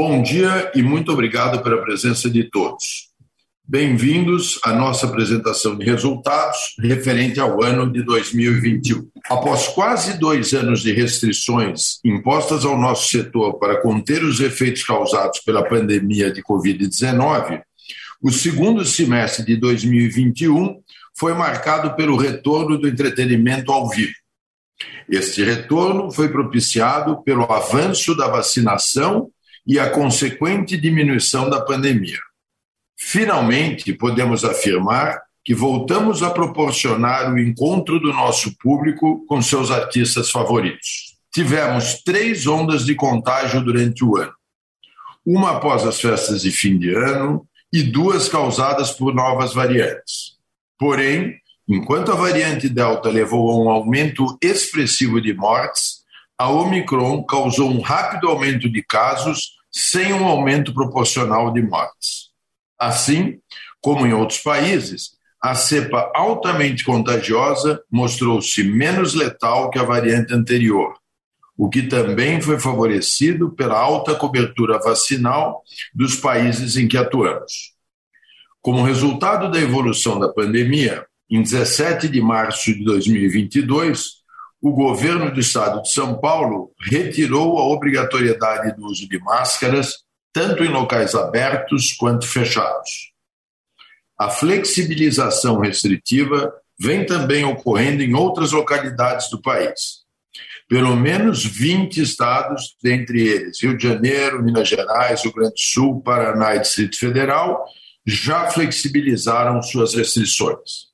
Bom dia e muito obrigado pela presença de todos. Bem-vindos à nossa apresentação de resultados referente ao ano de 2021. Após quase dois anos de restrições impostas ao nosso setor para conter os efeitos causados pela pandemia de Covid-19, o segundo semestre de 2021 foi marcado pelo retorno do entretenimento ao vivo. Este retorno foi propiciado pelo avanço da vacinação e a consequente diminuição da pandemia. Finalmente, podemos afirmar que voltamos a proporcionar o encontro do nosso público com seus artistas favoritos. Tivemos três ondas de contágio durante o ano: uma após as festas de fim de ano e duas causadas por novas variantes. Porém, enquanto a variante Delta levou a um aumento expressivo de mortes, a Omicron causou um rápido aumento de casos sem um aumento proporcional de mortes. Assim, como em outros países, a cepa altamente contagiosa mostrou-se menos letal que a variante anterior, o que também foi favorecido pela alta cobertura vacinal dos países em que atuamos. Como resultado da evolução da pandemia, em 17 de março de 2022, o governo do estado de São Paulo retirou a obrigatoriedade do uso de máscaras tanto em locais abertos quanto fechados. A flexibilização restritiva vem também ocorrendo em outras localidades do país. Pelo menos 20 estados, dentre eles Rio de Janeiro, Minas Gerais, Rio Grande do Sul, Paraná e Distrito Federal, já flexibilizaram suas restrições.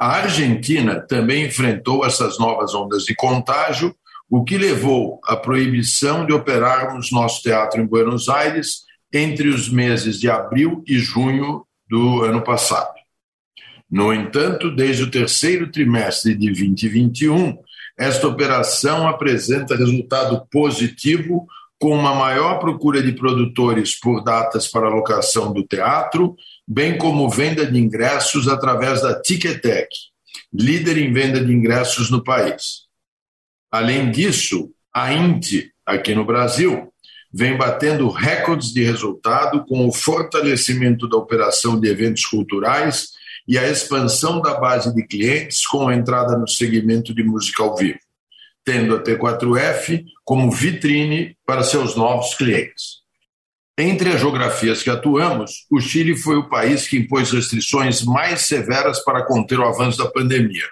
A Argentina também enfrentou essas novas ondas de contágio o que levou à proibição de operarmos nosso teatro em Buenos Aires entre os meses de abril e junho do ano passado. No entanto, desde o terceiro trimestre de 2021, esta operação apresenta resultado positivo, com uma maior procura de produtores por datas para locação do teatro, bem como venda de ingressos através da Ticketek, líder em venda de ingressos no país. Além disso, a INTE, aqui no Brasil, vem batendo recordes de resultado com o fortalecimento da operação de eventos culturais e a expansão da base de clientes com a entrada no segmento de música ao vivo, tendo a T4F como vitrine para seus novos clientes. Entre as geografias que atuamos, o Chile foi o país que impôs restrições mais severas para conter o avanço da pandemia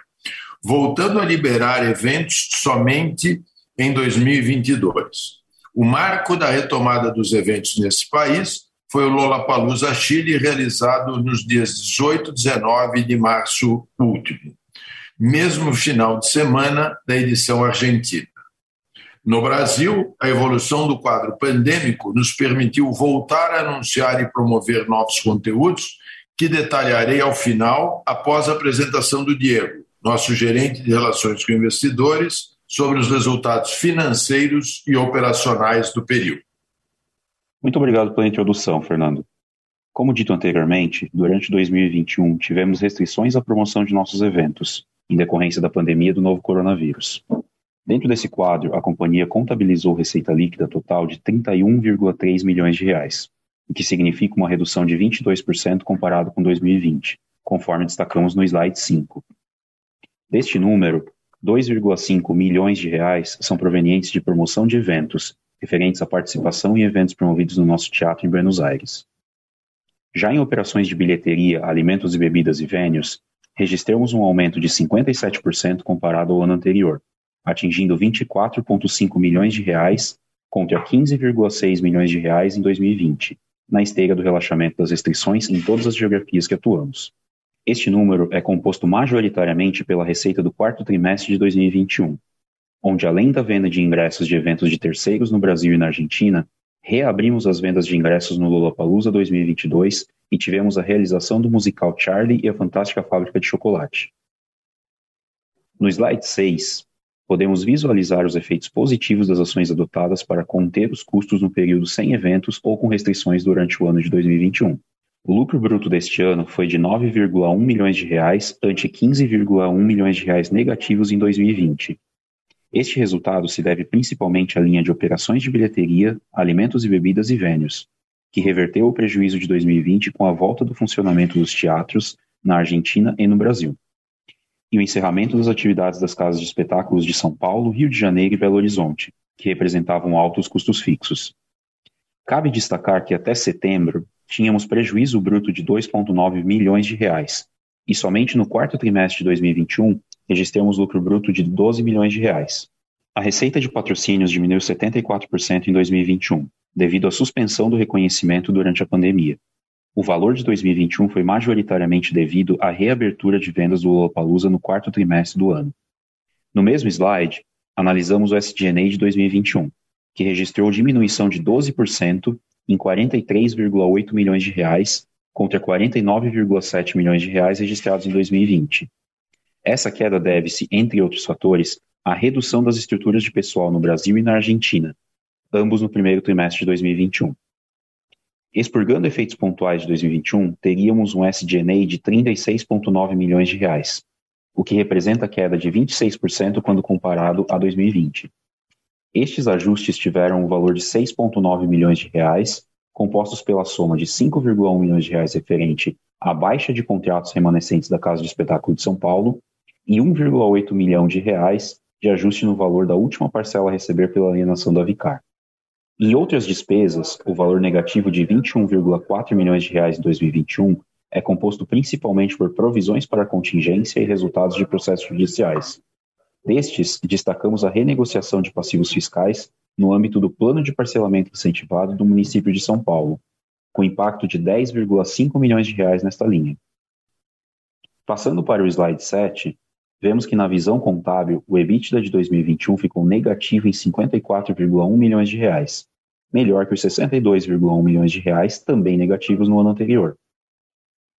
voltando a liberar eventos somente em 2022. O marco da retomada dos eventos nesse país foi o Lollapalooza Chile, realizado nos dias 18 e 19 de março último, mesmo final de semana da edição argentina. No Brasil, a evolução do quadro pandêmico nos permitiu voltar a anunciar e promover novos conteúdos, que detalharei ao final, após a apresentação do Diego, nosso gerente de relações com investidores, sobre os resultados financeiros e operacionais do período. Muito obrigado pela introdução, Fernando. Como dito anteriormente, durante 2021 tivemos restrições à promoção de nossos eventos, em decorrência da pandemia do novo coronavírus. Dentro desse quadro, a companhia contabilizou receita líquida total de 31,3 milhões de reais, o que significa uma redução de 22% comparado com 2020, conforme destacamos no slide 5. Deste número, 2,5 milhões de reais são provenientes de promoção de eventos, referentes à participação em eventos promovidos no nosso teatro em Buenos Aires. Já em operações de bilheteria, alimentos e bebidas e vênios, registramos um aumento de 57% comparado ao ano anterior, atingindo 24,5 milhões de reais contra 15,6 milhões de reais em 2020, na esteira do relaxamento das restrições em todas as geografias que atuamos. Este número é composto majoritariamente pela receita do quarto trimestre de 2021, onde, além da venda de ingressos de eventos de terceiros no Brasil e na Argentina, reabrimos as vendas de ingressos no Lollapalooza 2022 e tivemos a realização do musical Charlie e a Fantástica Fábrica de Chocolate. No slide 6, podemos visualizar os efeitos positivos das ações adotadas para conter os custos no período sem eventos ou com restrições durante o ano de 2021. O lucro bruto deste ano foi de 9,1 milhões de reais ante 15,1 milhões de reais negativos em 2020. Este resultado se deve principalmente à linha de operações de bilheteria, alimentos e bebidas e vênios, que reverteu o prejuízo de 2020 com a volta do funcionamento dos teatros na Argentina e no Brasil, e o encerramento das atividades das casas de espetáculos de São Paulo, Rio de Janeiro e Belo Horizonte, que representavam altos custos fixos. Cabe destacar que até setembro tínhamos prejuízo bruto de 2,9 milhões de reais, e somente no quarto trimestre de 2021 registramos lucro bruto de 12 milhões de reais. A receita de patrocínios diminuiu 74% em 2021, devido à suspensão do reconhecimento durante a pandemia. O valor de 2021 foi majoritariamente devido à reabertura de vendas do Lollapalooza no quarto trimestre do ano. No mesmo slide, analisamos o SG&A de 2021, que registrou diminuição de 12% em 43,8 milhões de reais contra 49,7 milhões de reais registrados em 2020. Essa queda deve-se, entre outros fatores, à redução das estruturas de pessoal no Brasil e na Argentina, ambos no primeiro trimestre de 2021. Expurgando efeitos pontuais de 2021, teríamos um SG&A de 36,9 milhões de reais, o que representa queda de 26% quando comparado a 2020. Estes ajustes tiveram um valor de 6,9 milhões de reais, compostos pela soma de 5,1 milhões de reais referente à baixa de contratos remanescentes da Casa de Espetáculo de São Paulo e 1,8 milhão de reais de ajuste no valor da última parcela a receber pela alienação da Vicar. Em outras despesas, o valor negativo de 21,4 milhões de reais em 2021 é composto principalmente por provisões para contingência e resultados de processos judiciais. Destes, destacamos a renegociação de passivos fiscais no âmbito do Plano de Parcelamento Incentivado do município de São Paulo, com impacto de 10,5 milhões de reais nesta linha. Passando para o slide 7, vemos que na visão contábil, o EBITDA de 2021 ficou negativo em 54,1 milhões de reais, melhor que os 62,1 milhões de reais também negativos no ano anterior.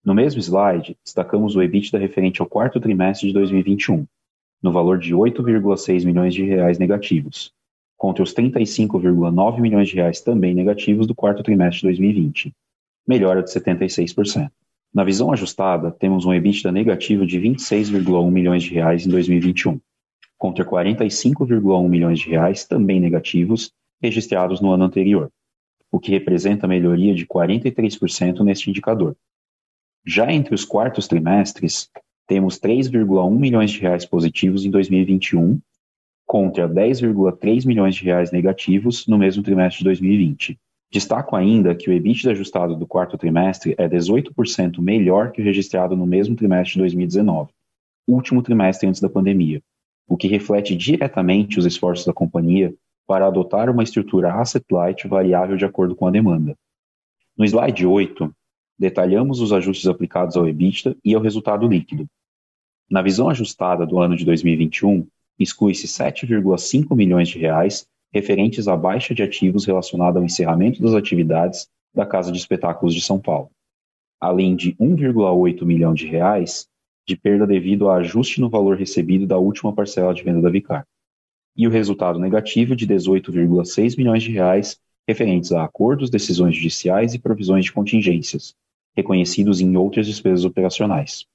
No mesmo slide, destacamos o EBITDA referente ao quarto trimestre de 2021, no valor de 8,6 milhões de reais negativos, contra os 35,9 milhões de reais também negativos do quarto trimestre de 2020, melhora de 76%. Na visão ajustada, temos um EBITDA negativo de 26,1 milhões de reais em 2021, contra 45,1 milhões de reais também negativos registrados no ano anterior, o que representa melhoria de 43% neste indicador. Já entre os quartos trimestres, temos 3,1 milhões de reais positivos em 2021 contra 10,3 milhões de reais negativos no mesmo trimestre de 2020. Destaco ainda que o EBITDA ajustado do quarto trimestre é 18% melhor que o registrado no mesmo trimestre de 2019, último trimestre antes da pandemia, o que reflete diretamente os esforços da companhia para adotar uma estrutura asset-light variável de acordo com a demanda. No slide 8, detalhamos os ajustes aplicados ao EBITDA e ao resultado líquido. Na visão ajustada do ano de 2021, exclui-se 7,5 milhões de reais referentes à baixa de ativos relacionada ao encerramento das atividades da Casa de Espetáculos de São Paulo, além de 1,8 milhão de reais de perda devido a ajuste no valor recebido da última parcela de venda da Vicar, e o resultado negativo de 18,6 milhões de reais referentes a acordos, decisões judiciais e provisões de contingências, reconhecidos em outras despesas operacionais.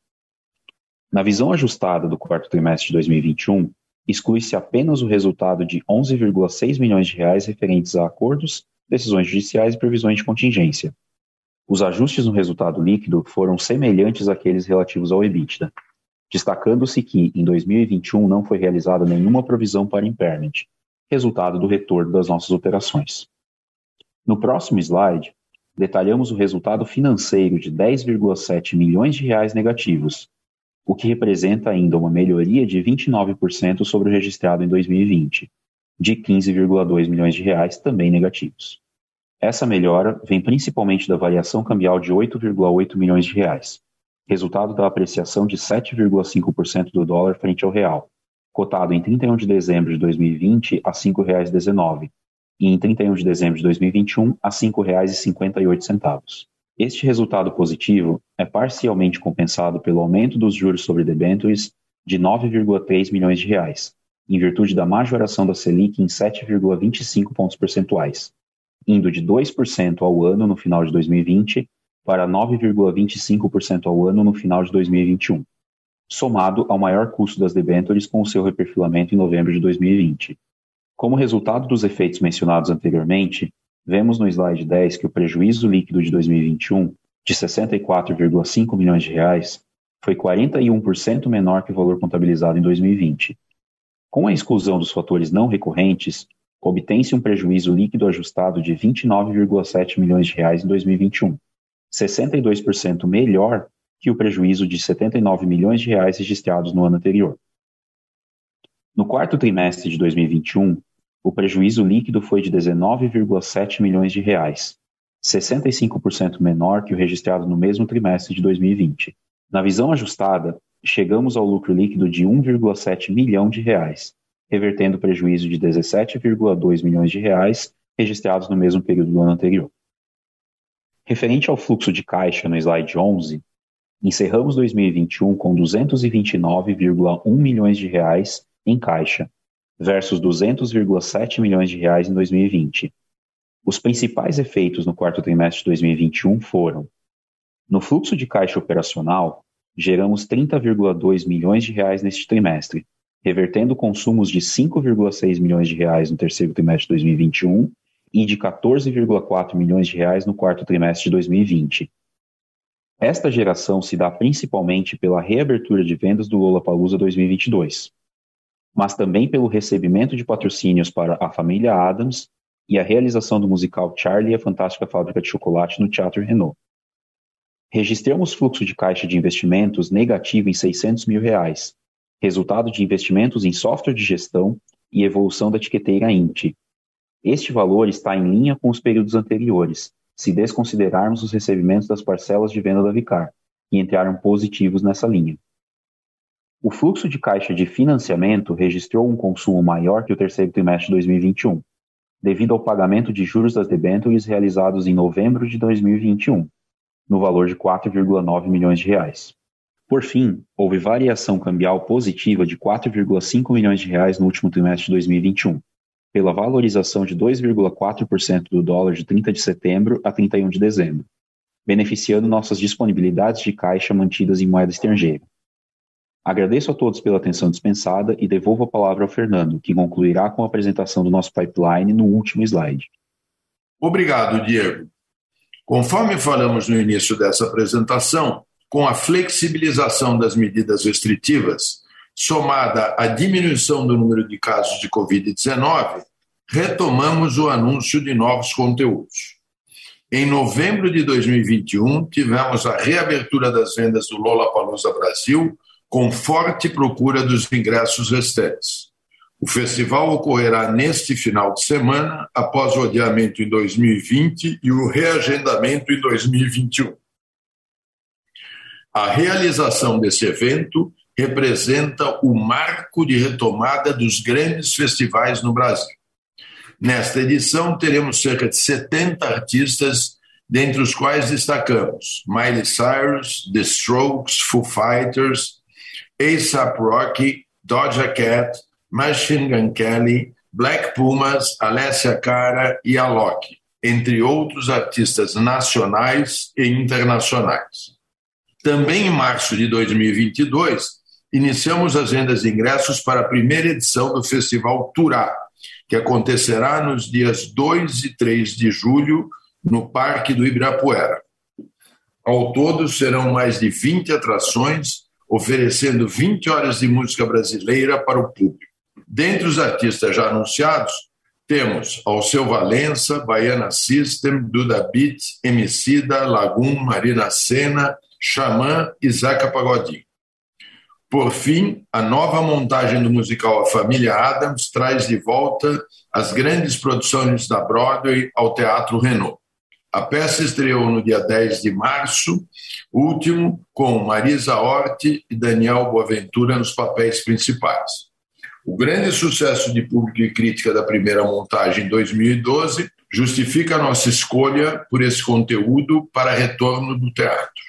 Na visão ajustada do quarto trimestre de 2021, exclui-se apenas o resultado de 11,6 milhões de reais referentes a acordos, decisões judiciais e previsões de contingência. Os ajustes no resultado líquido foram semelhantes àqueles relativos ao EBITDA, destacando-se que, em 2021, não foi realizada nenhuma provisão para impairment, resultado do retorno das nossas operações. No próximo slide, detalhamos o resultado financeiro de 10,7 milhões de reais negativos, o que representa ainda uma melhoria de 29% sobre o registrado em 2020, de 15,2 milhões de reais também negativos. Essa melhora vem principalmente da variação cambial de 8,8 milhões de reais, resultado da apreciação de 7,5% do dólar frente ao real, cotado em 31 de dezembro de 2020 a R$ 5,19 e em 31 de dezembro de 2021 a R$ 5,58. Este resultado positivo é parcialmente compensado pelo aumento dos juros sobre debêntures de 9,3 milhões de reais, em virtude da majoração da Selic em 7,25 pontos percentuais, indo de 2% ao ano no final de 2020 para 9,25% ao ano no final de 2021. somado ao maior custo das debêntures com o seu reperfilamento em novembro de 2020. Como resultado dos efeitos mencionados anteriormente, vemos no slide 10 que o prejuízo líquido de 2021, de 64,5 milhões de reais, foi 41% menor que o valor contabilizado em 2020. Com a exclusão dos fatores não recorrentes, obtém-se um prejuízo líquido ajustado de 29,7 milhões de reais em 2021, 62% melhor que o prejuízo de 79 milhões de reais registrados no ano anterior. No quarto trimestre de 2021, o prejuízo líquido foi de 19,7 milhões de reais, 65% menor que o registrado no mesmo trimestre de 2020. Na visão ajustada, chegamos ao lucro líquido de 1,7 milhão de reais, revertendo o prejuízo de 17,2 milhões de reais registrados no mesmo período do ano anterior. Referente ao fluxo de caixa no slide 11, encerramos 2021 com 229,1 milhões de reais em caixa, versus 200,7 milhões de reais em 2020. Os principais efeitos no quarto trimestre de 2021 foram: no fluxo de caixa operacional, geramos 30,2 milhões de reais neste trimestre, revertendo consumos de 5,6 milhões de reais no terceiro trimestre de 2021 e de 14,4 milhões de reais no quarto trimestre de 2020. Esta geração se dá principalmente pela reabertura de vendas do Lollapalooza 2022, mas também pelo recebimento de patrocínios para a família Adams e a realização do musical Charlie e a Fantástica Fábrica de Chocolate no Teatro Renault. Registramos fluxo de caixa de investimentos negativo em 600 mil reais, resultado de investimentos em software de gestão e evolução da etiqueteira INT. Este valor está em linha com os períodos anteriores, se desconsiderarmos os recebimentos das parcelas de venda da Vicar, que entraram positivos nessa linha. O fluxo de caixa de financiamento registrou um consumo maior que o terceiro trimestre de 2021, devido ao pagamento de juros das debêntures realizados em novembro de 2021, no valor de 4,9 milhões de reais. Por fim, houve variação cambial positiva de 4,5 milhões de reais no último trimestre de 2021, pela valorização de 2,4% do dólar de 30 de setembro a 31 de dezembro, beneficiando nossas disponibilidades de caixa mantidas em moeda estrangeira. Agradeço a todos pela atenção dispensada e devolvo a palavra ao Fernando, que concluirá com a apresentação do nosso pipeline no último slide. Obrigado, Diego. Conforme falamos no início dessa apresentação, com a flexibilização das medidas restritivas, somada à diminuição do número de casos de Covid-19, retomamos o anúncio de novos conteúdos. Em novembro de 2021, tivemos a reabertura das vendas do Lollapalooza Brasil, com forte procura dos ingressos restantes. O festival ocorrerá neste final de semana, após o adiamento em 2020 e o reagendamento em 2021. A realização desse evento representa o marco de retomada dos grandes festivais no Brasil. Nesta edição, teremos cerca de 70 artistas, dentre os quais destacamos Miley Cyrus, The Strokes, Foo Fighters, A$AP Rocky, Doja Cat, Machine Gun Kelly, Black Pumas, Alessia Cara e Alok, entre outros artistas nacionais e internacionais. Também em março de 2022, iniciamos as vendas de ingressos para a primeira edição do Festival Turá, que acontecerá nos dias 2 e 3 de julho no Parque do Ibirapuera. Ao todo, serão mais de 20 atrações, oferecendo 20 horas de música brasileira para o público. Dentre os artistas já anunciados, temos Alceu Valença, Baiana System, Duda Beat, Emicida, Lagum, Marina Sena, Xamã e Zeca Pagodinho. Por fim, a nova montagem do musical A Família Adams traz de volta as grandes produções da Broadway ao Teatro Renault. A peça estreou no dia 10 de março, último, com Marisa Hort e Daniel Boaventura nos papéis principais. O grande sucesso de público e crítica da primeira montagem em 2012 justifica a nossa escolha por esse conteúdo para retorno do teatro.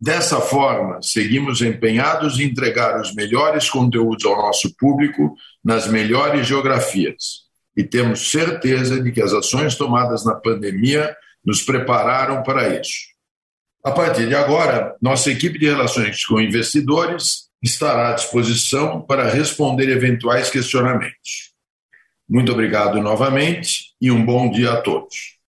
Dessa forma, seguimos empenhados em entregar os melhores conteúdos ao nosso público nas melhores geografias. E temos certeza de que as ações tomadas na pandemia nos prepararam para isso. A partir de agora, nossa equipe de relações com investidores estará à disposição para responder eventuais questionamentos. Muito obrigado novamente e um bom dia a todos.